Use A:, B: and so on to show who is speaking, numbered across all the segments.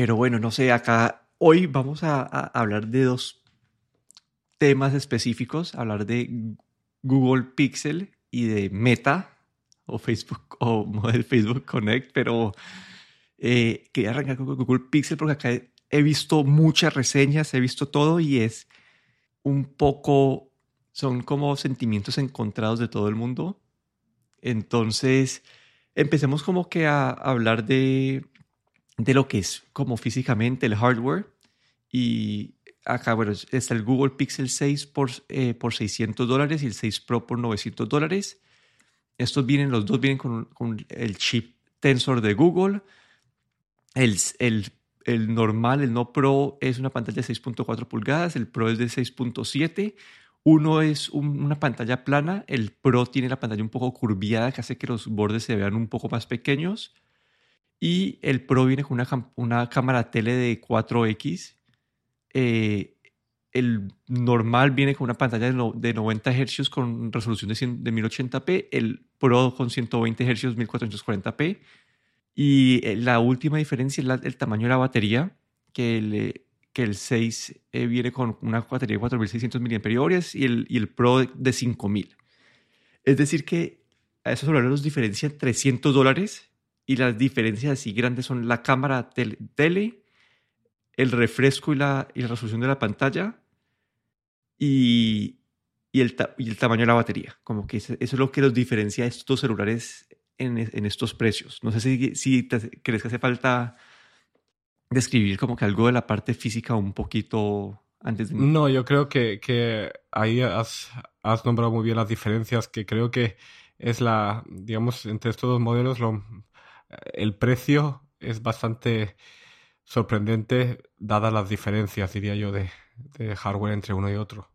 A: Pero bueno, no sé, acá hoy vamos a, hablar de dos temas específicos, hablar de Google Pixel y de Meta o Facebook o model Facebook Connect, pero eh, quería arrancar con Google Pixel porque acá he visto muchas reseñas, he visto todo y es un poco, son como sentimientos encontrados de todo el mundo. Entonces, empecemos como que a hablar de, de lo que es como físicamente el hardware. Y acá, bueno, está el Google Pixel 6 por, eh, por 600 dólares y el 6 Pro por 900 dólares. Estos vienen, los dos vienen con, con el chip Tensor de Google. El, el el normal, el no Pro, es una pantalla de 6.4 pulgadas, el Pro es de 6.7. Uno es una pantalla plana, el Pro tiene la pantalla un poco curviada que hace que los bordes se vean un poco más pequeños. Y el Pro viene con una, una cámara tele de 4X. Eh, el normal viene con una pantalla de, 90 Hz con resolución de, de 1080p. El Pro con 120 Hz 1440p. Y eh, la última diferencia es el tamaño de la batería, que el, que el 6 eh, viene con una batería de 4600 mAh y el, y el Pro de 5000. Es decir, que a esos celulares los diferencian 300 dólares y las diferencias así grandes son la cámara tele, el refresco y la, y la, resolución de la pantalla y, y, el, y el tamaño de la batería. Como que eso, es lo que los diferencia a estos celulares en, estos precios. No sé si, si crees que hace falta describir como que algo de la parte física un poquito antes de...
B: No, yo creo que, que ahí has, has, nombrado muy bien las diferencias, que creo que es la, digamos, entre estos dos modelos, lo, el precio es bastante sorprendente dadas las diferencias, diría yo, de, hardware entre uno y otro.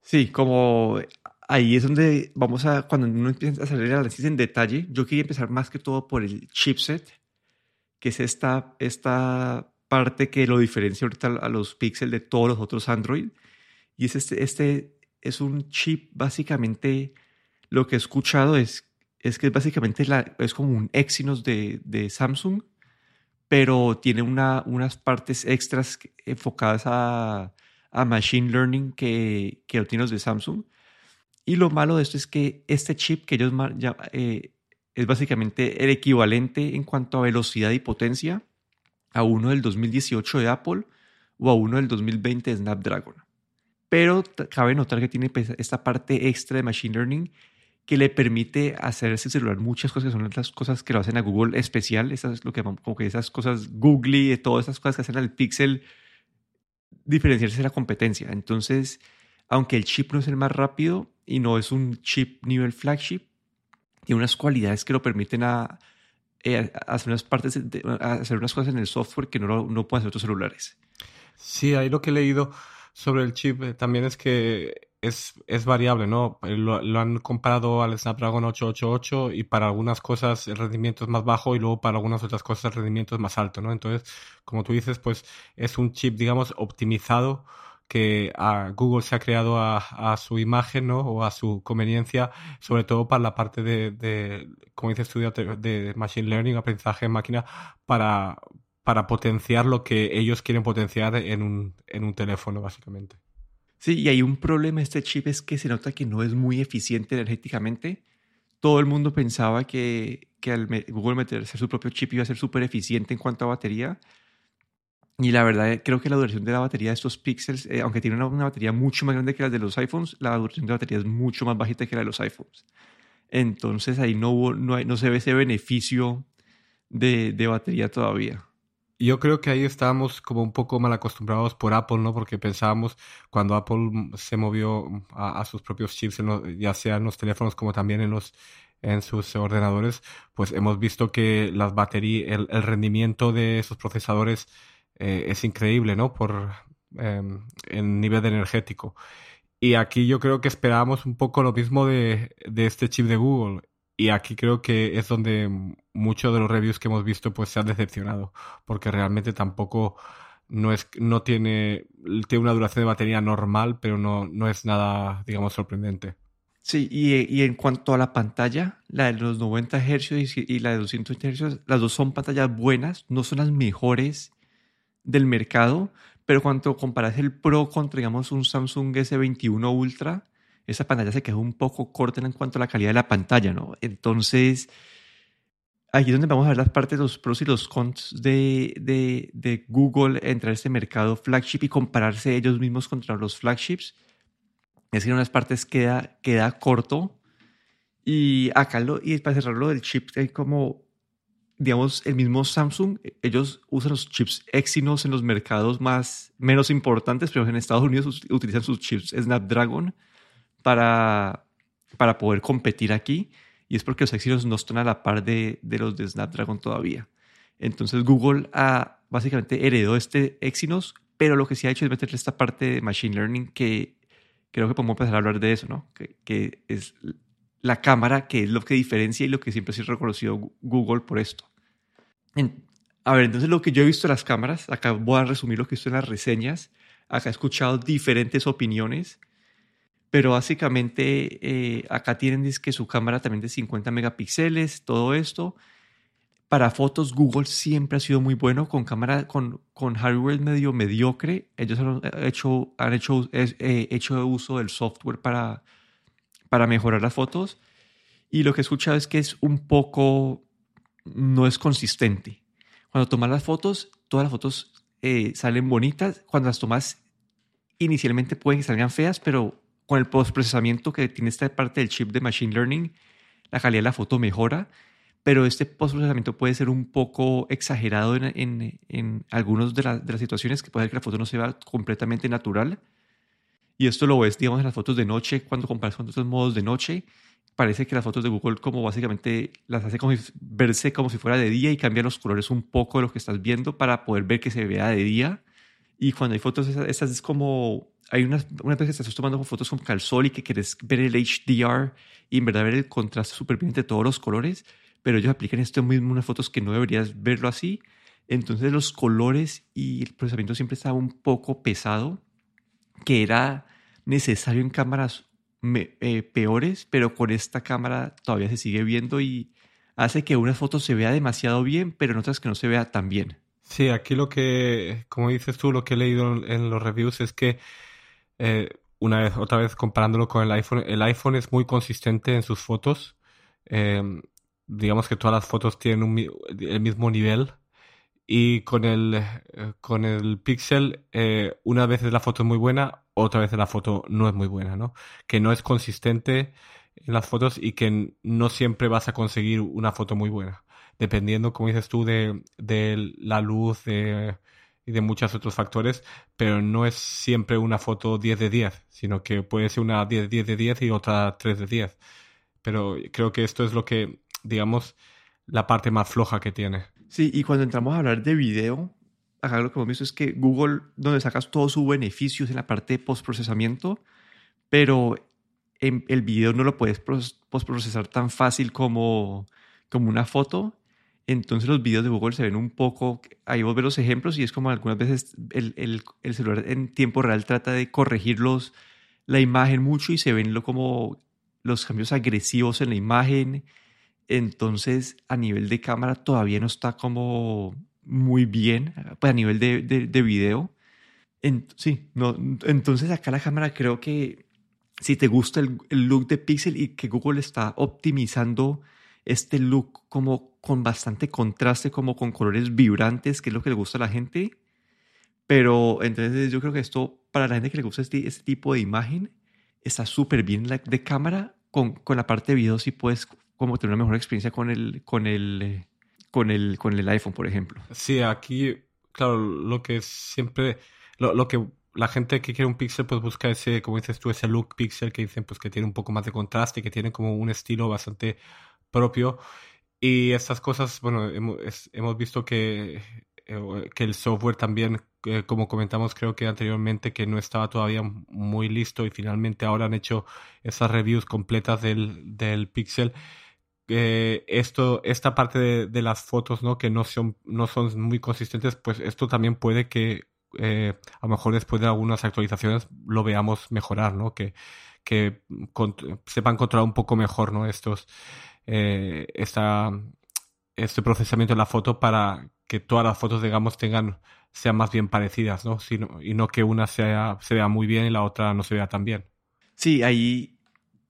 A: Sí, como ahí es donde vamos a, cuando uno empieza a el análisis en detalle, yo quería empezar más que todo por el chipset, que es esta, esta parte que lo diferencia ahorita a los Pixel de todos los otros Android. Y es este, este es un chip, básicamente, lo que he escuchado es, es que básicamente la, es como un Exynos de, de Samsung, pero tiene una, unas partes extras enfocadas a, a Machine Learning que, que lo tienen los de Samsung y lo malo de esto es que este chip que ellos ya, eh, es básicamente el equivalente en cuanto a velocidad y potencia a uno del 2018 de Apple o a uno del 2020 de Snapdragon. Pero cabe notar que tiene pues, esta parte extra de Machine Learning que le permite hacer ese celular muchas cosas que son las cosas que lo hacen a Google especial, esas es lo que como que esas cosas Google todas esas cosas que hacen al Pixel diferenciarse de la competencia. Entonces, aunque el chip no es el más rápido y no es un chip nivel flagship, tiene unas cualidades que lo permiten a, eh, hacer unas partes, hacer unas cosas en el software que no, no pueden hacer otros celulares.
B: Sí, ahí lo que he leído sobre el chip eh, también es que es, es variable, ¿no? Eh, lo, han comparado al Snapdragon 888 y para algunas cosas el rendimiento es más bajo y luego para algunas otras cosas el rendimiento es más alto, ¿no? Entonces, como tú dices, pues es un chip, digamos, optimizado que a Google se ha creado a, su imagen ¿no? o a su conveniencia, sobre todo para la parte de, de como dices tú, de, Machine Learning, aprendizaje en máquina, para, para potenciar lo que ellos quieren potenciar en un, en un teléfono, básicamente.
A: Sí, y hay un problema este chip, es que se nota que no es muy eficiente energéticamente. Todo el mundo pensaba que, que al Google meter su propio chip iba a ser súper eficiente en cuanto a batería, y la verdad, creo que la duración de la batería de estos Pixels, eh, aunque tiene una, batería mucho más grande que la de los iPhones, la duración de la batería es mucho más bajita que la de los iPhones. Entonces ahí no, no, no se ve ese beneficio de, de, batería todavía.
B: Yo creo que ahí estábamos como un poco mal acostumbrados por Apple, ¿no? Porque pensábamos cuando Apple se movió a, sus propios chips, ya sea en los teléfonos como también en los en sus ordenadores, pues hemos visto que las baterías, el, rendimiento de esos procesadores eh, es increíble, ¿no? Por em, el nivel energético. Y aquí yo creo que esperábamos un poco lo mismo de, de este chip de Google. Y aquí creo que es donde muchos de los reviews que hemos visto pues se han decepcionado. Porque realmente tampoco no es no tiene tiene una duración de batería normal pero no, no es nada digamos sorprendente
A: sí y, y, en cuanto a la pantalla la de los 90 Hz y, la de 220 Hz las dos son pantallas buenas no son las mejores del mercado, pero cuando comparas el Pro contra, digamos, un Samsung S21 Ultra, esa pantalla se quedó un poco corta en cuanto a la calidad de la pantalla, ¿no? Entonces, aquí es donde vamos a ver las partes, los pros y los cons de, de, de Google entrar a este mercado flagship y compararse ellos mismos contra los flagships. Es que en unas partes queda, queda corto. Y acá, lo, y para cerrarlo del chip, hay como, digamos, el mismo Samsung, ellos usan los chips Exynos en los mercados más, menos importantes, pero en Estados Unidos utilizan sus chips Snapdragon para, para poder competir aquí y es porque los Exynos no están a la par de, de los de Snapdragon todavía. Entonces Google ha básicamente heredó este Exynos, pero lo que sí ha hecho es meterle esta parte de Machine Learning que creo que podemos empezar a hablar de eso, ¿no? Que, que es la cámara, que es lo que diferencia y lo que siempre ha sido reconocido Google por esto. a ver, entonces lo que yo he visto en las cámaras, acá voy a resumir lo que he visto en las reseñas, acá he escuchado diferentes opiniones pero básicamente eh, acá tienen que su cámara también de 50 megapíxeles, todo esto. Para fotos, Google siempre ha sido muy bueno con cámara, con, con hardware medio mediocre. Ellos han hecho, han hecho, eh, hecho uso del software para, para mejorar las fotos. Y lo que he escuchado es que es un poco, no es consistente. Cuando tomas las fotos, todas las fotos eh, salen bonitas. Cuando las tomas inicialmente pueden que salgan feas, pero con el postprocesamiento que tiene esta parte del chip de Machine Learning, la calidad de la foto mejora, pero este postprocesamiento puede ser un poco exagerado en, en, en algunas de, de, las situaciones que puede ser que la foto no se vea completamente natural. Y esto lo ves, digamos, en las fotos de noche, cuando comparas con otros modos de noche, parece que las fotos de Google como básicamente las hace como verse como si fuera de día y cambia los colores un poco de lo que estás viendo para poder ver que se vea de día. Y cuando hay fotos, esas es como hay unas, una vez que estás tomando fotos con calzol y que quieres ver el HDR y en verdad ver el contraste súper bien todos los colores, pero ellos aplican esto mismo en unas fotos que no deberías verlo así. Entonces los colores y el procesamiento siempre estaba un poco pesado, que era necesario en cámaras eh, peores, pero con esta cámara todavía se sigue viendo y hace que una foto se vea demasiado bien, pero en otras que no se vea tan bien.
B: Sí, aquí lo que, como dices tú, lo que he leído en los reviews es que eh, una vez, otra vez comparándolo con el iPhone, el iPhone es muy consistente en sus fotos. Em, digamos que todas las fotos tienen el mismo nivel. Y con el, eh, con el Pixel, eh, una vez la foto es muy buena, otra vez la foto no es muy buena, ¿no? Que no es consistente en las fotos y que no siempre vas a conseguir una foto muy buena. Dependiendo, como dices tú, de, de la luz, de y de muchos otros factores, pero no es siempre una foto 10 de 10, sino que puede ser una 10, 10 de 10 y otra 3 de 10. Pero creo que esto es lo que, digamos, la parte más floja que tiene.
A: Sí, y cuando entramos a hablar de video, acá lo que hemos visto es que Google, donde sacas todos sus beneficios en la parte de postprocesamiento, pero el video no lo puedes postprocesar tan fácil como, como una foto entonces los videos de Google se ven un poco, ahí vos ves los ejemplos y es como algunas veces el, el, el celular en tiempo real trata de corregir la imagen mucho y se ven lo, como los cambios agresivos en la imagen. Entonces a nivel de cámara todavía no está como muy bien, pues a nivel de, de, de video. sí, no, entonces acá la cámara creo que si te gusta el, el look de Pixel y que Google está optimizando este look como con bastante contraste, como con colores vibrantes, que es lo que le gusta a la gente. Pero entonces yo creo que esto, para la gente que le gusta este, este tipo de imagen, está súper bien de cámara. Con, con, la parte de video si puedes como tener una mejor experiencia con el, con el, con el, con el iPhone, por ejemplo.
B: Sí, aquí, claro, lo que siempre, lo, lo que la gente que quiere un pixel pues busca ese, como dices tú, ese look pixel que dicen pues que tiene un poco más de contraste, que tiene como un estilo bastante propio. Y estas cosas, bueno, hemos, hemos visto que, eh, que el software también, eh, como comentamos creo que anteriormente, que no estaba todavía muy listo y finalmente ahora han hecho esas reviews completas del, del Pixel. Eh, esto, esta parte de, las fotos, ¿no? Que no son, no son muy consistentes, pues esto también puede que a lo mejor después de algunas actualizaciones lo veamos mejorar, ¿no? Que, que sepan controlar un poco mejor, ¿no? Estos, eh, esta, este procesamiento de la foto para que todas las fotos, digamos, tengan sean más bien parecidas, ¿no? y no que una sea, se vea muy bien y la otra no se vea tan bien.
A: Sí, ahí,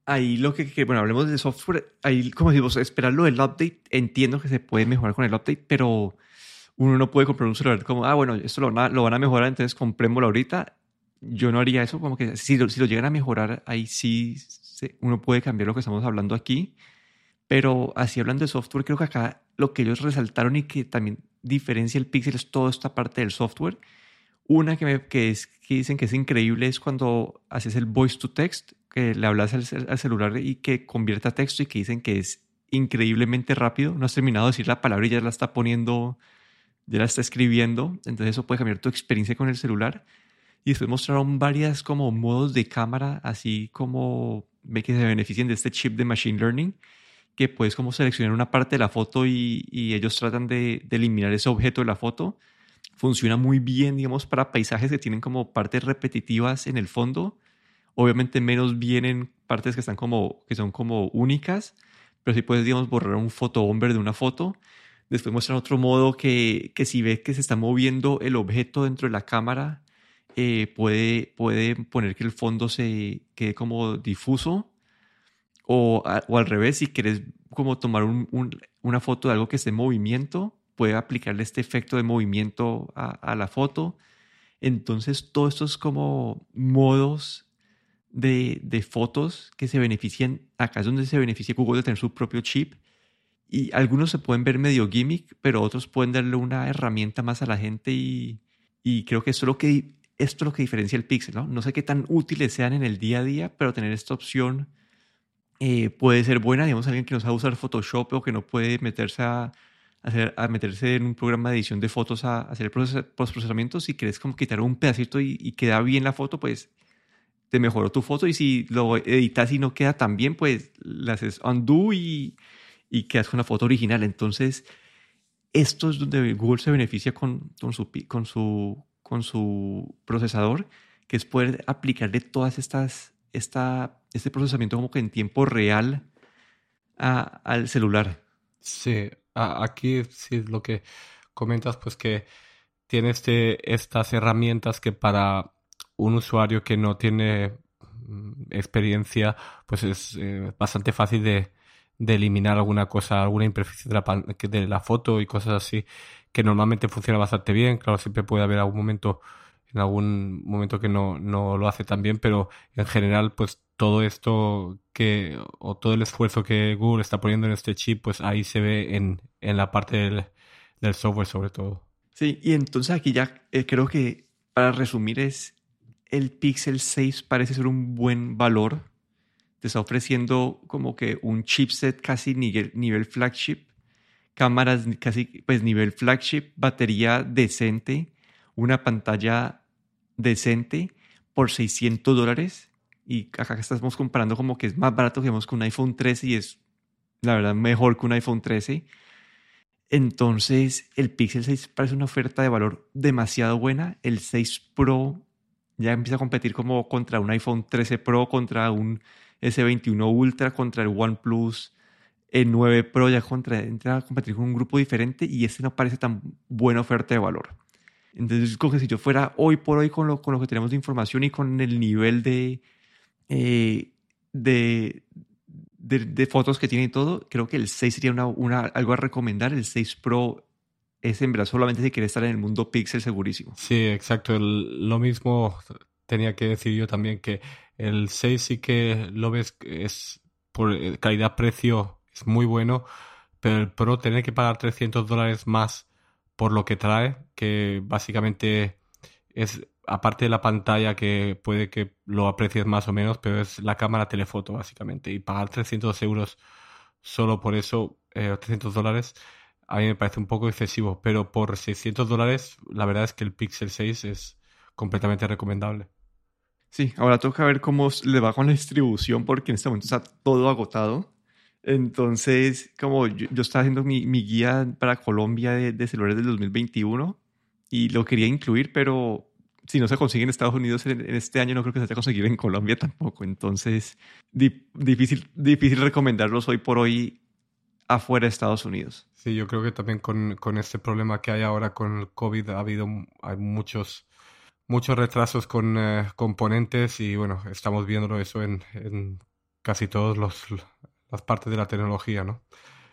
A: ahí lo que, bueno, hablemos de software, ahí, como decimos, esperarlo del update, entiendo que se puede mejorar con el update, pero uno no puede comprar un celular como, ah, bueno, esto lo, lo van a mejorar, entonces comprémoslo ahorita. Yo no haría eso, como que si lo, si lo llegan a mejorar, ahí sí uno puede cambiar lo que estamos hablando aquí. Pero así hablando de software, creo que acá lo que ellos resaltaron y que también diferencia el Pixel es toda esta parte del software. Una que, me, que, es, que dicen que es increíble es cuando haces el voice to text, que le hablas al, al celular y que convierta a texto y que dicen que es increíblemente rápido. No has terminado de decir la palabra y ya la está poniendo, ya la está escribiendo. Entonces eso puede cambiar tu experiencia con el celular. Y después mostraron varias como modos de cámara, así como ve que se benefician de este chip de Machine Learning que puedes como seleccionar una parte de la foto y, ellos tratan de, eliminar ese objeto de la foto. Funciona muy bien, digamos, para paisajes que tienen como partes repetitivas en el fondo. Obviamente menos bien en partes que, están como, que son como únicas, pero si puedes, digamos, borrar un bomber de una foto. Después muestran otro modo que, que si ves que se está moviendo el objeto dentro de la cámara, eh, puede, puede poner que el fondo se quede como difuso o, o al revés, si quieres como tomar una foto de algo que esté en movimiento, puede aplicarle este efecto de movimiento a, la foto. Entonces, todos estos como modos de, de, fotos que se benefician, acá es donde se beneficia Google de tener su propio chip. Y algunos se pueden ver medio gimmick, pero otros pueden darle una herramienta más a la gente y, y creo que esto es lo que, esto es lo que diferencia el Pixel. ¿no? no sé qué tan útiles sean en el día a día, pero tener esta opción eh, puede ser buena, digamos, alguien que no sabe usar Photoshop o que no puede meterse a, hacer, a meterse en un programa de edición de fotos a, hacer el procesamiento, si quieres como quitar un pedacito y, queda bien la foto, pues te mejoró tu foto y si lo editas y no queda tan bien, pues le haces undo y, y quedas con la foto original. Entonces, esto es donde Google se beneficia con, con, su, con, su, con su procesador, que es poder aplicarle todas estas esta, este procesamiento como que en tiempo real al celular.
B: Sí, aquí sí lo que comentas, pues que tiene este, estas herramientas que para un usuario que no tiene mm, experiencia, pues es eh, bastante fácil de, eliminar alguna cosa, alguna imperfección de la foto y cosas así, que normalmente funciona bastante bien. Claro, siempre puede haber algún momento en algún momento que no, no lo hace tan bien, pero en general, pues todo esto que, o todo el esfuerzo que Google está poniendo en este chip, pues ahí se ve en, en la parte del, del, software sobre todo.
A: Sí, y entonces aquí ya eh, creo que para resumir es, el Pixel 6 parece ser un buen valor. Te está ofreciendo como que un chipset casi nivel, nivel flagship, cámaras casi pues nivel flagship, batería decente, una pantalla decente por 600 dólares. Y acá estamos comparando como que es más barato que vemos con un iPhone 13 y es la verdad mejor que un iPhone 13. Entonces el Pixel 6 parece una oferta de valor demasiado buena. El 6 Pro ya empieza a competir como contra un iPhone 13 Pro, contra un S21 Ultra, contra el OnePlus el 9 Pro, ya contra, entra a competir con un grupo diferente y este no parece tan buena oferta de valor. Entonces, como que si yo fuera hoy por hoy con lo, con lo que tenemos de información y con el nivel de, eh, de, de, fotos que tiene y todo, creo que el 6 sería una, una, algo a recomendar. El 6 Pro es en verdad solamente si quiere estar en el mundo Pixel segurísimo.
B: Sí, exacto. lo mismo tenía que decir yo también que el 6 sí que lo ves, es por eh, calidad-precio, es muy bueno, pero el Pro tener que pagar 300 dólares más por lo que trae, que básicamente es, aparte de la pantalla que puede que lo aprecies más o menos, pero es la cámara telefoto básicamente. Y pagar 300 euros solo por eso, eh, 300 dólares, a mí me parece un poco excesivo, pero por 600 dólares, la verdad es que el Pixel 6 es completamente recomendable.
A: Sí, ahora toca ver cómo le va con la distribución porque en este momento está todo agotado. Entonces, como yo, estaba haciendo mi, mi, guía para Colombia de, de, celulares del 2021 y lo quería incluir, pero si no se consigue en Estados Unidos en, este año, no creo que se haya conseguido en Colombia tampoco. Entonces, difícil, difícil recomendarlos hoy por hoy afuera de Estados Unidos.
B: Sí, yo creo que también con, con este problema que hay ahora con el COVID ha habido hay muchos muchos retrasos con eh, componentes y bueno, estamos viéndolo eso en, en casi todas las partes de la tecnología, ¿no?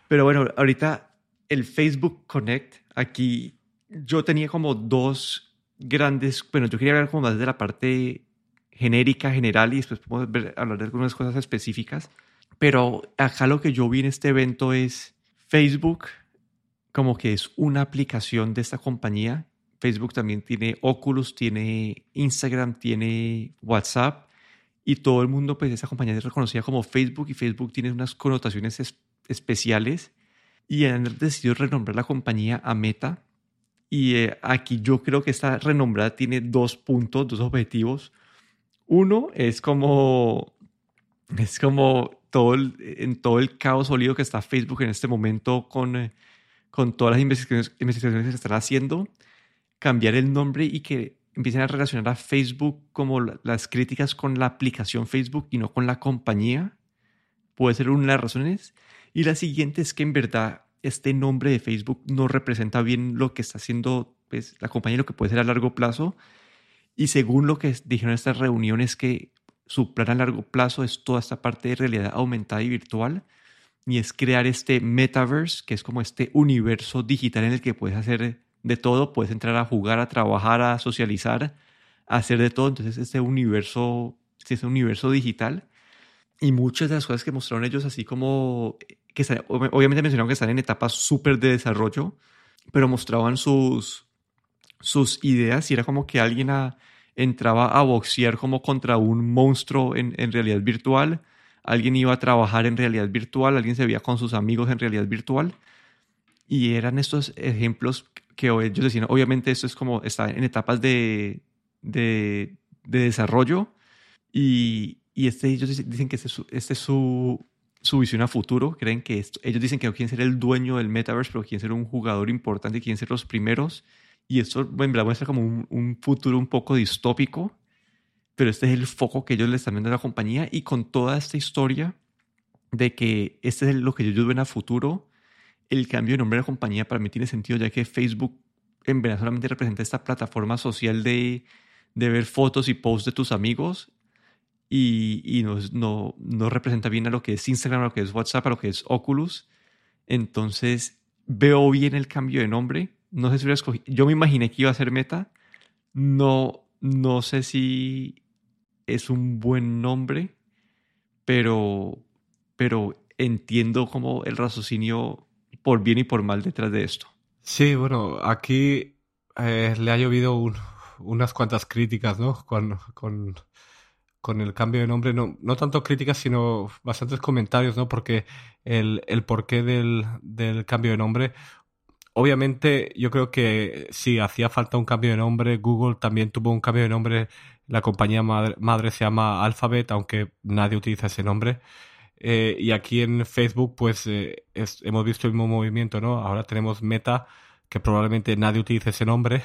A: Pero bueno, ahorita el Facebook Connect, aquí yo tenía como dos grandes, bueno, yo quería hablar como más de la parte genérica, general, y después podemos hablar de algunas cosas específicas. Pero acá lo que yo vi en este evento es Facebook, como que es una aplicación de esta compañía. Facebook también tiene Oculus, tiene Instagram, tiene WhatsApp, y todo el mundo, pues esa compañía es reconocida como Facebook, y Facebook tiene unas connotaciones especiales, y han decidido renombrar la compañía a Meta. Y eh, aquí yo creo que esta renombrada tiene dos puntos, dos objetivos. Uno es como, es como todo en todo el caos sólido que está Facebook en este momento con, eh, con todas las investigaciones, investigaciones que están haciendo, cambiar el nombre y que empiecen a relacionar a Facebook como las críticas con la aplicación Facebook y no con la compañía, puede ser una de las razones. Y la siguiente es que en verdad este nombre de Facebook no representa bien lo que está haciendo pues, la compañía, lo que puede ser a largo plazo. Y según lo que dijeron en estas reuniones, que su plan a largo plazo es toda esta parte de realidad aumentada y virtual. Y es crear este metaverse, que es como este universo digital en el que puedes hacer de todo. Puedes entrar a jugar, a trabajar, a socializar, a hacer de todo. Entonces, este universo, este universo digital. Y muchas de las cosas que mostraron ellos, así como que obviamente mencionaron que están en etapas súper de desarrollo, pero mostraban sus, sus ideas y era como que alguien entraba a boxear como contra un monstruo en, en, realidad virtual, alguien iba a trabajar en realidad virtual, alguien se veía con sus amigos en realidad virtual. Y eran estos ejemplos que ellos decían, obviamente esto es como, está en etapas de, de, de desarrollo y, y este, ellos dicen que este es su, este es su su visión a futuro. Creen que esto, ellos dicen que no quieren ser el dueño del metaverse, pero quieren ser un jugador importante, quieren ser los primeros. Y esto bueno, muestra como un, un, futuro un poco distópico, pero este es el foco que ellos le están dando a la compañía. Y con toda esta historia de que este es lo que ellos ven a futuro, el cambio de nombre de compañía para mí tiene sentido, ya que Facebook en verdad solamente representa esta plataforma social de, de ver fotos y posts de tus amigos y, no, no, representa bien a lo que es Instagram, a lo que es WhatsApp, a lo que es Oculus. Entonces veo bien el cambio de nombre. No sé si hubiera escogido. Yo me imaginé que iba a ser Meta. No, no sé si es un buen nombre, pero, pero entiendo como el raciocinio por bien y por mal detrás de esto.
B: Sí, bueno, aquí eh, le ha llovido unas cuantas críticas, ¿no? Con, con con el cambio de nombre, no, no tanto críticas, sino bastantes comentarios, ¿no? Porque el, el porqué del, del cambio de nombre, obviamente yo creo que sí, hacía falta un cambio de nombre, Google también tuvo un cambio de nombre, la compañía madre, se llama Alphabet, aunque nadie utiliza ese nombre. Eh, y aquí en Facebook, pues eh, hemos visto el mismo movimiento, ¿no? Ahora tenemos Meta, que probablemente nadie utilice ese nombre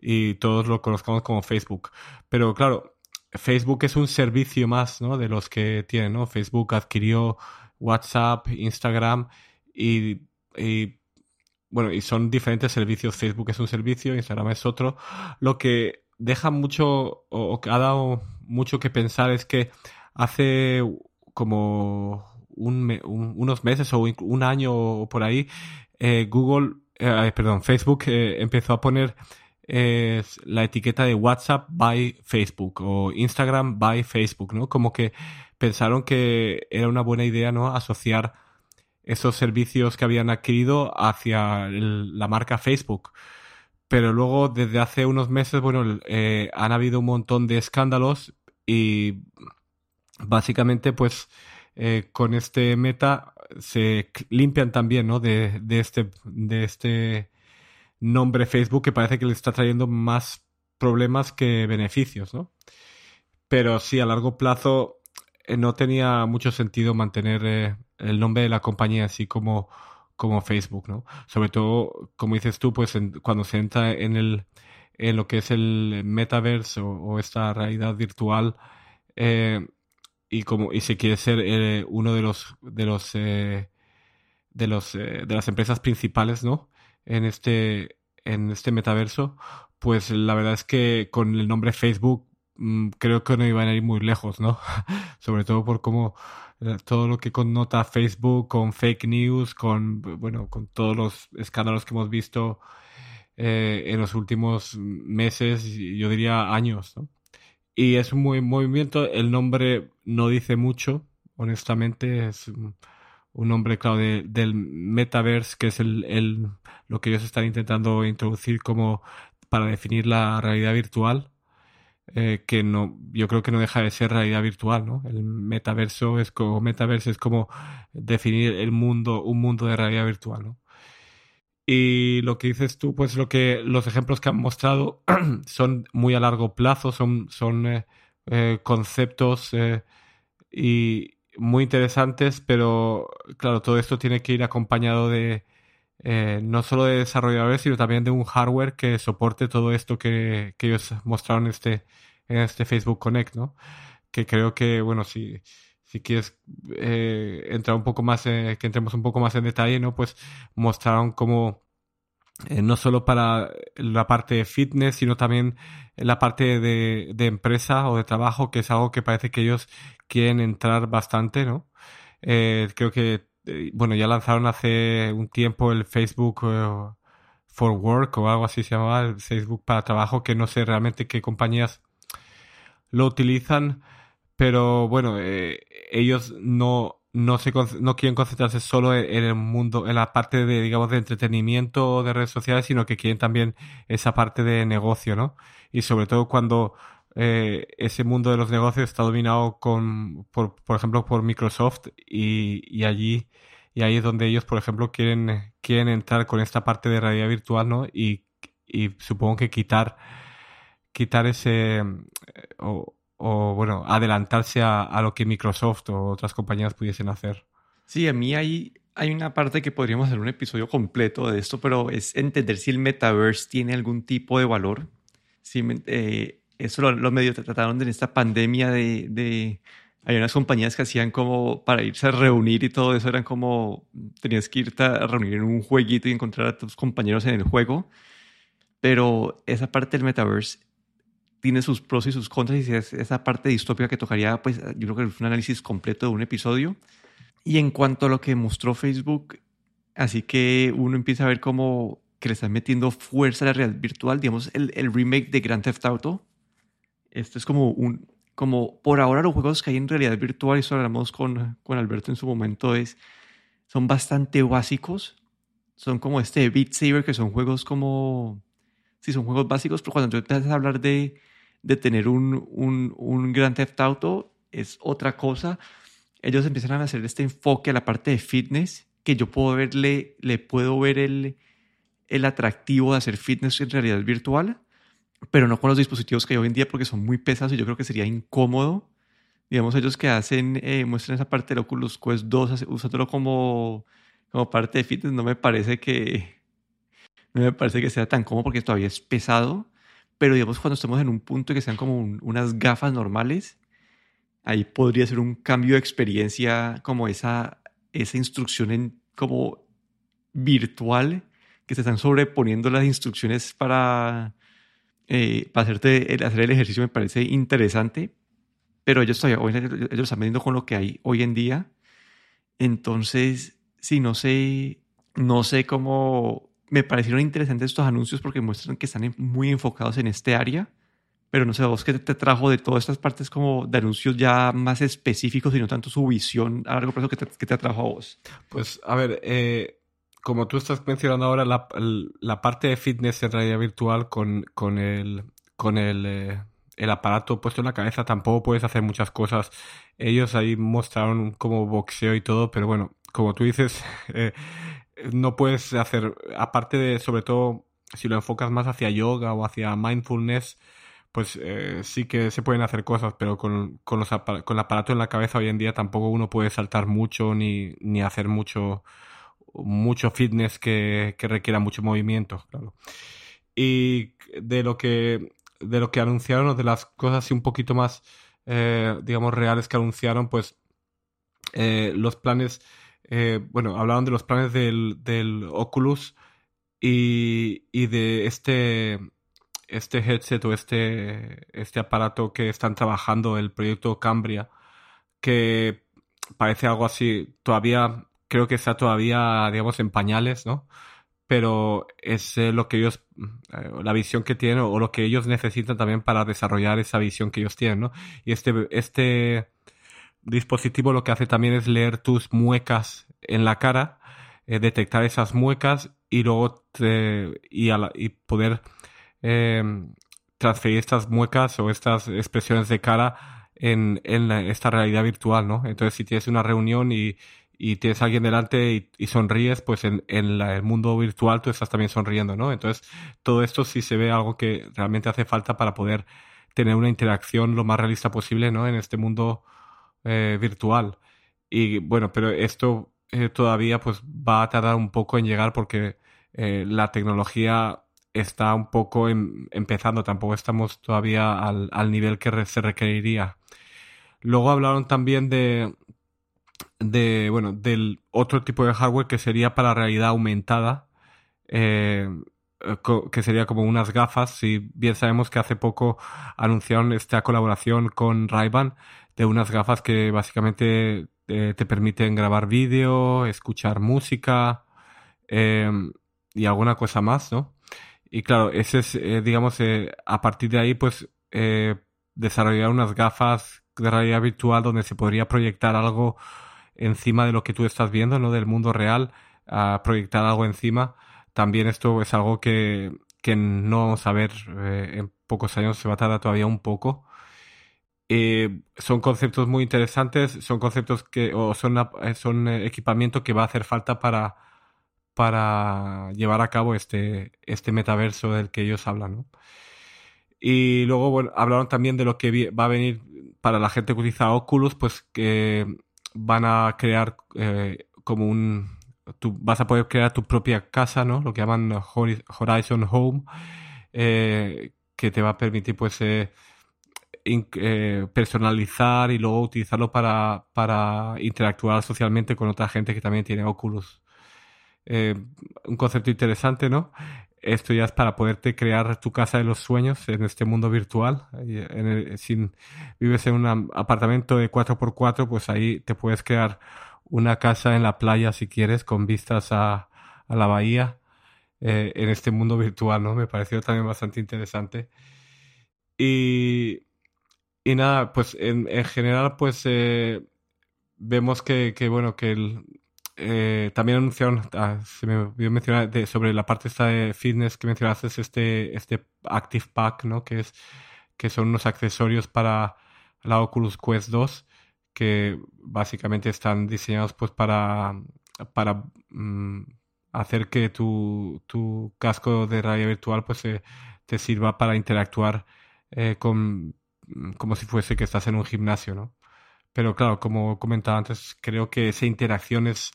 B: y todos lo conozcamos como Facebook. Pero claro, Facebook es un servicio más, ¿no? De los que tiene, ¿no? Facebook adquirió WhatsApp, Instagram y, bueno, y son diferentes servicios. Facebook es un servicio, Instagram es otro. Lo que deja mucho o, ha dado mucho que pensar es que hace como unos meses o un año o por ahí, eh, Google, eh, perdón, Facebook eh, empezó a poner la etiqueta de WhatsApp by Facebook o Instagram by Facebook, ¿no? Como que pensaron que era una buena idea, ¿no? Asociar esos servicios que habían adquirido hacia la marca Facebook. Pero luego, desde hace unos meses, bueno, han habido un montón de escándalos y básicamente, pues, eh, con este meta se limpian también, ¿no? De, de este, de este nombre Facebook que parece que le está trayendo más problemas que beneficios, ¿no? Pero sí, a largo plazo eh, no tenía mucho sentido mantener eh, el nombre de la compañía así como, como Facebook, ¿no? Sobre todo, como dices tú, pues cuando se entra en el en lo que es el metaverse o, esta realidad virtual eh, y como y se quiere ser uno de los de los de, los, de las empresas principales, ¿no? En este, en este metaverso, pues la verdad es que con el nombre Facebook mm, creo que no iban a ir muy lejos, ¿no? Sobre todo por cómo eh, todo lo que connota Facebook con fake news, con bueno, con todos los escándalos que hemos visto eh, en los últimos meses, yo diría años, ¿no? Y es un muy movimiento, el nombre no dice mucho, honestamente, es un, nombre, claro, del metaverse, que es el, lo que ellos están intentando introducir como para definir la realidad virtual, eh, que no, yo creo que no deja de ser realidad virtual, ¿no? El metaverso es como, metaverso es como definir el mundo, un mundo de realidad virtual, ¿no? Y lo que dices tú, pues lo que los ejemplos que han mostrado son muy a largo plazo, son, son eh, eh, conceptos y muy interesantes, pero claro, todo esto tiene que ir acompañado de, eh, no solo de desarrolladores, sino también de un hardware que soporte todo esto que, ellos mostraron este, en este Facebook Connect, ¿no? Que creo que, bueno, si, si quieres eh, entrar un poco más, que entremos un poco más en detalle, ¿no? Pues mostraron cómo eh, no solo para la parte de fitness, sino también la parte de, empresa o de trabajo, que es algo que parece que ellos quieren entrar bastante, ¿no? creo que eh, bueno, ya lanzaron hace un tiempo el Facebook eh, for Work o algo así se llamaba, el Facebook para trabajo, que no sé realmente qué compañías lo utilizan, pero bueno, eh, ellos no, no, se, no quieren concentrarse solo en, el mundo, en la parte de, digamos, de entretenimiento de redes sociales, sino que quieren también esa parte de negocio, ¿no? Y sobre todo cuando ese mundo de los negocios está dominado con, por, por ejemplo, por Microsoft y, y allí y ahí es donde ellos, por ejemplo, quieren, quieren entrar con esta parte de realidad virtual, ¿no? Y, y supongo que quitar, quitar ese, eh, o bueno, adelantarse a, a, lo que Microsoft o otras compañías pudiesen hacer.
A: Sí, a mí hay, hay una parte que podríamos hacer un episodio completo de esto, pero es entender si el metaverse tiene algún tipo de valor. Si, eh, eso lo, lo medio trataron en esta pandemia de, de hay unas compañías que hacían como para irse a reunir y todo eso eran como tenías que irte a reunir en un jueguito y encontrar a tus compañeros en el juego. Pero esa parte del metaverse tiene sus pros y sus contras y es esa parte distópica que tocaría, pues yo creo que es un análisis completo de un episodio. Y en cuanto a lo que mostró Facebook, así que uno empieza a ver como que le están metiendo fuerza a la realidad virtual, digamos, el, el remake de Grand Theft Auto. Esto es como un, como por ahora los juegos que hay en realidad virtual, y eso hablamos con, con Alberto en su momento, es, son bastante básicos. Son como este Beat Saber, que son juegos como... Sí, son juegos básicos, pero cuando tú empiezas a hablar de, de tener un, un, un Grand Theft Auto, es otra cosa. Ellos empiezan a hacer este enfoque a la parte de fitness, que yo puedo verle, le puedo ver el, el atractivo de hacer fitness en realidad virtual pero no con los dispositivos que hay hoy en día porque son muy pesados y yo creo que sería incómodo. Digamos, ellos que hacen, eh, muestran esa parte del Oculus Quest 2 usándolo como, como parte de fitness, no me parece que no me parece que sea tan cómodo porque todavía es pesado. Pero digamos, cuando estamos en un punto que sean como unas gafas normales, ahí podría ser un cambio de experiencia, como esa, esa instrucción en, como virtual, que se están sobreponiendo las instrucciones para, eh, para hacerte, hacer el ejercicio me parece interesante, pero ellos todavía ellos están vendiendo con lo que hay hoy en día. Entonces, sí, no sé, no sé cómo me parecieron interesantes estos anuncios porque muestran que están muy enfocados en este área. Pero no sé, vos qué te trajo de todas estas partes como de anuncios ya más específicos y no tanto su visión a largo plazo que te, que te atrajo a vos.
B: Pues, a ver, eh, como tú estás mencionando ahora, la, la, parte de fitness en realidad virtual con, con el, con el, eh, el aparato puesto en la cabeza tampoco puedes hacer muchas cosas. Ellos ahí mostraron como boxeo y todo, pero bueno, como tú dices, eh, no puedes hacer, aparte de, sobre todo, si lo enfocas más hacia yoga o hacia mindfulness, pues eh, sí que se pueden hacer cosas, pero con, con, los, con el aparato en la cabeza hoy en día tampoco uno puede saltar mucho ni, ni hacer mucho mucho fitness que, que requiera mucho movimiento. Y de lo que de lo que anunciaron o de las cosas así un poquito más eh, digamos reales que anunciaron, pues eh, los planes eh, bueno, hablaban de los planes del, del Oculus y, y, de este, este headset o este, este aparato que están trabajando, el proyecto Cambria, que parece algo así, todavía, creo que está todavía, digamos, en pañales, ¿no? Pero es eh, lo que ellos, eh, la visión que tienen o lo que ellos necesitan también para desarrollar esa visión que ellos tienen, ¿no? Y este, este dispositivo lo que hace también es leer tus muecas en la cara, eh, detectar esas muecas y luego y, y, poder eh, transferir estas muecas o estas expresiones de cara en, en esta realidad virtual, ¿no? Entonces, si tienes una reunión y, y tienes a alguien delante y, sonríes, pues en, en el mundo virtual tú estás también sonriendo, ¿no? Entonces, todo esto sí se ve algo que realmente hace falta para poder tener una interacción lo más realista posible, ¿no? En este mundo eh, virtual. Y bueno, pero esto eh, todavía pues va a tardar un poco en llegar porque eh, la tecnología está un poco em, empezando, tampoco estamos todavía al, al nivel que se requeriría. Luego hablaron también de, de, bueno, del otro tipo de hardware que sería para realidad aumentada, que sería como unas gafas. Si bien sabemos que hace poco anunciaron esta colaboración con ray de unas gafas que básicamente eh, te permiten grabar vídeo, escuchar música em, y alguna cosa más, ¿no? Y claro, ese es, eh, digamos, eh, a partir de ahí, pues, desarrollar unas gafas de realidad virtual donde se podría proyectar algo encima de lo que tú estás viendo, ¿no? Del mundo real, proyectar algo encima. También esto es algo que, que no vamos a ver en pocos años, se va a tardar todavía un poco. Eh, son conceptos muy interesantes, son conceptos que, o son, eh, son eh, equipamiento que va a hacer falta para, para llevar a cabo este, este metaverso del que ellos hablan, ¿no? Y luego, bueno, hablaron también de lo que va a venir para la gente que utiliza Oculus, pues que van a crear como un... Tú vas a poder crear tu propia casa, ¿no? Lo que llaman Horizon Home, que te va a permitir, pues, eh, personalizar y luego utilizarlo para, para, interactuar socialmente con otra gente que también tiene Oculus. Eh, un concepto interesante, ¿no? Esto ya es para poderte crear tu casa de los sueños en este mundo virtual. En vives en un apartamento de 4x4, pues ahí te puedes crear una casa en la playa si quieres, con vistas a, a la bahía, eh, en este mundo virtual, ¿no? Me pareció también bastante interesante. Y y nada, pues en, en general, pues eh, vemos que, que, bueno, que el, eh, también anunciaron, ah, se me olvidó mencionar sobre la parte esta de fitness que mencionaste, es este, este Active Pack, ¿no? Que es, que son unos accesorios para la Oculus Quest 2 que básicamente están diseñados pues para, para mm, hacer que tu, tu casco de realidad virtual pues te sirva para interactuar eh, con Mm, como si fuese que estás en un gimnasio, ¿no? Pero claro, como comentaba antes, creo que esa interacción es,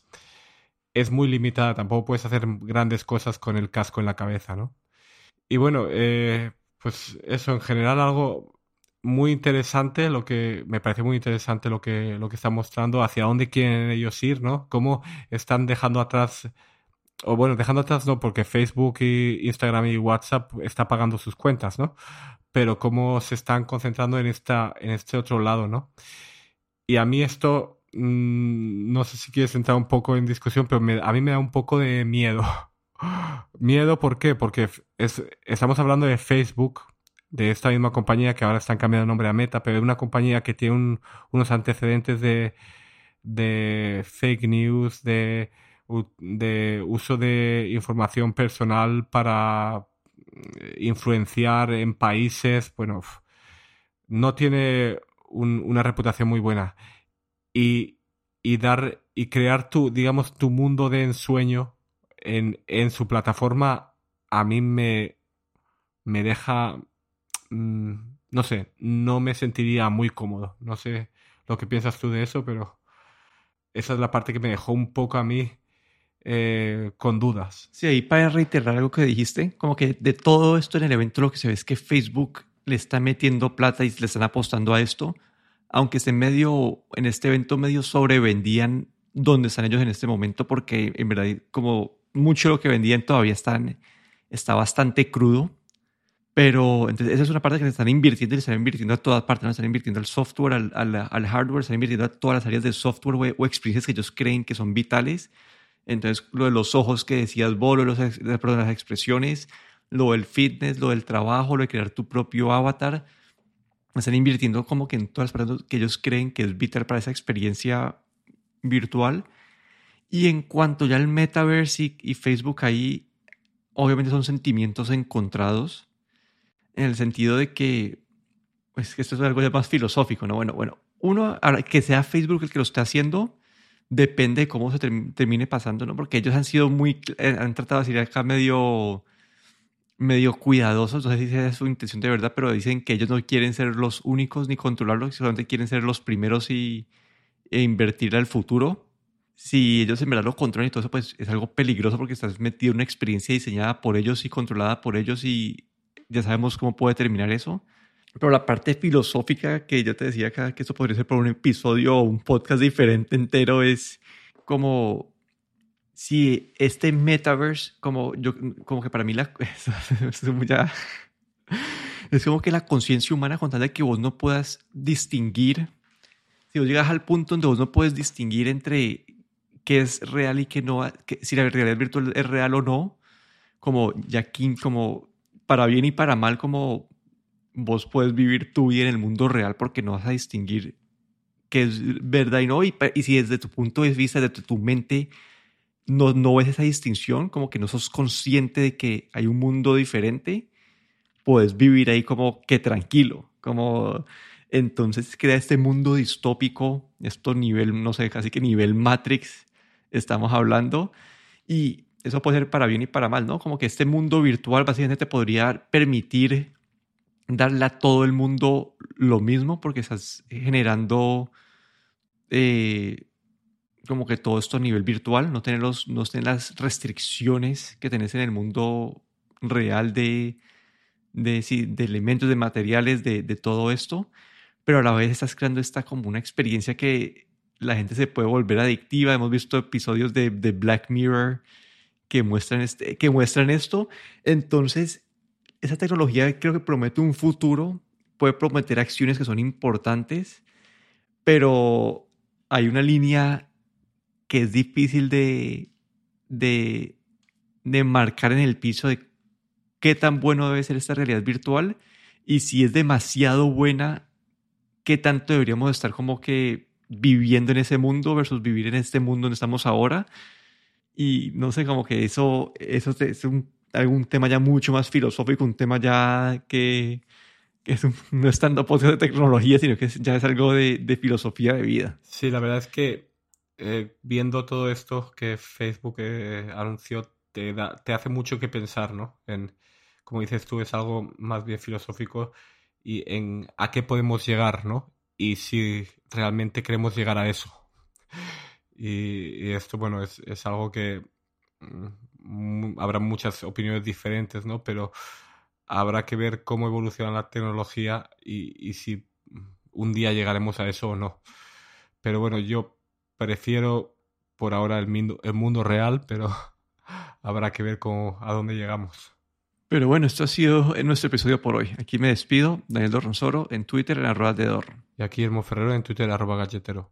B: es muy limitada. Tampoco puedes hacer grandes cosas con el casco en la cabeza, ¿no? Y bueno, eh, pues eso, en general algo muy interesante, lo que me parece muy interesante lo que, lo que están mostrando, hacia dónde quieren ellos ir, ¿no? Cómo están dejando atrás, o bueno, dejando atrás no, porque Facebook y Instagram y WhatsApp está pagando sus cuentas, ¿no? pero cómo se están concentrando en, esta, en este otro lado, ¿no? Y a mí esto, mm, no sé si quieres entrar un poco en discusión, pero a mí me da un poco de miedo. miedo, ¿por qué? Porque es, estamos hablando de Facebook, de esta misma compañía que ahora están cambiando el nombre a Meta, pero de una compañía que tiene unos antecedentes de, de fake news, de, de uso de información personal para influenciar en países, bueno, no tiene una reputación muy buena. Y, y, dar y crear tu, digamos, tu mundo de ensueño en, en su plataforma, a mí me, me deja, mm, no sé, no me sentiría muy cómodo. No sé lo que piensas tú de eso, pero esa es la parte que me dejó un poco a mí eh, con dudas.
A: Sí, ahí para reiterar algo que dijiste, como que de todo esto en el evento lo que se ve es que Facebook le está metiendo plata y le están apostando a esto, aunque esté medio, en este evento medio sobrevendían dónde están ellos en este momento, porque en verdad, como mucho lo que vendían todavía están, está bastante crudo. Pero entonces esa es una parte que se están invirtiendo y están invirtiendo a todas partes, ¿no? están invirtiendo al software, al, al, hardware, están invirtiendo a todas las áreas de software o, experiencias que ellos creen que son vitales. Entonces, lo de los ojos que decías vos, lo de los, las expresiones, lo del fitness, lo del trabajo, lo de crear tu propio avatar, están invirtiendo como que en todas las partes que ellos creen que es vital para esa experiencia virtual. Y en cuanto ya al metaverse y, Facebook ahí, obviamente son sentimientos encontrados, en el sentido de que, pues que esto es algo ya más filosófico, ¿no? Bueno, bueno, uno, que sea Facebook el que lo esté haciendo, depende de cómo se termine pasando, ¿no? Porque ellos han sido muy, eh, han tratado de decir acá medio, medio cuidadosos, no sé si esa es su intención de verdad, pero dicen que ellos no quieren ser los únicos ni controlarlos, solamente quieren ser los primeros y, e invertir al futuro. Si ellos en verdad lo controlan y pues es algo peligroso porque estás metido en una experiencia diseñada por ellos y controlada por ellos y ya sabemos cómo puede terminar eso. Pero la parte filosófica que yo te decía acá, que eso podría ser por un episodio o un podcast diferente entero, es como si este metaverse, como yo, como que para mí la, es, es como que la conciencia humana con tal de que vos no puedas distinguir, si vos llegas al punto donde vos no puedes distinguir entre qué es real y qué no, que, si la realidad virtual es real o no, como ya como para bien y para mal, como vos puedes vivir tu vida en el mundo real porque no vas a distinguir qué es verdad y no. Y, si desde tu punto de vista, desde tu mente, no, no ves esa distinción, como que no sos consciente de que hay un mundo diferente, puedes vivir ahí como que tranquilo, como entonces crea este mundo distópico, esto nivel, no sé, casi que nivel Matrix estamos hablando, y eso puede ser para bien y para mal, ¿no? Como que este mundo virtual básicamente te podría permitir darle a todo el mundo lo mismo porque estás generando eh, como que todo esto a nivel virtual, no tener, los, no tener las restricciones que tenés en el mundo real de, de, de elementos, de materiales, de, de, todo esto, pero a la vez estás creando esta como una experiencia que la gente se puede volver adictiva. Hemos visto episodios de, de Black Mirror que muestran, este, que muestran esto. Entonces, esa tecnología creo que promete un futuro, puede prometer acciones que son importantes, pero hay una línea que es difícil de, de, de marcar en el piso de qué tan bueno debe ser esta realidad virtual y si es demasiado buena, qué tanto deberíamos estar como que viviendo en ese mundo versus vivir en este mundo donde estamos ahora. Y no sé, como que eso, eso es un algún tema ya mucho más filosófico, un tema ya que, que es no es tanto podcast de tecnología, sino que ya es algo de, de, filosofía de vida.
B: Sí, la verdad es que eh, viendo todo esto que Facebook eh, anunció, te, da, te hace mucho que pensar, ¿no? En, como dices tú, es algo más bien filosófico y en a qué podemos llegar, ¿no? Y si realmente queremos llegar a eso. Y, y esto, bueno, es, es algo que mm, habrá muchas opiniones diferentes, ¿no? Pero habrá que ver cómo evoluciona la tecnología y, si un día llegaremos a eso o no. Pero bueno, yo prefiero por ahora el mundo, el mundo real, pero habrá que ver cómo, a dónde llegamos.
A: Pero bueno, esto ha sido nuestro episodio por hoy. Aquí me despido, Daniel Dorronsoro, en Twitter en arroba de.
B: Y aquí Hermo Ferrero en Twitter arroba galletero.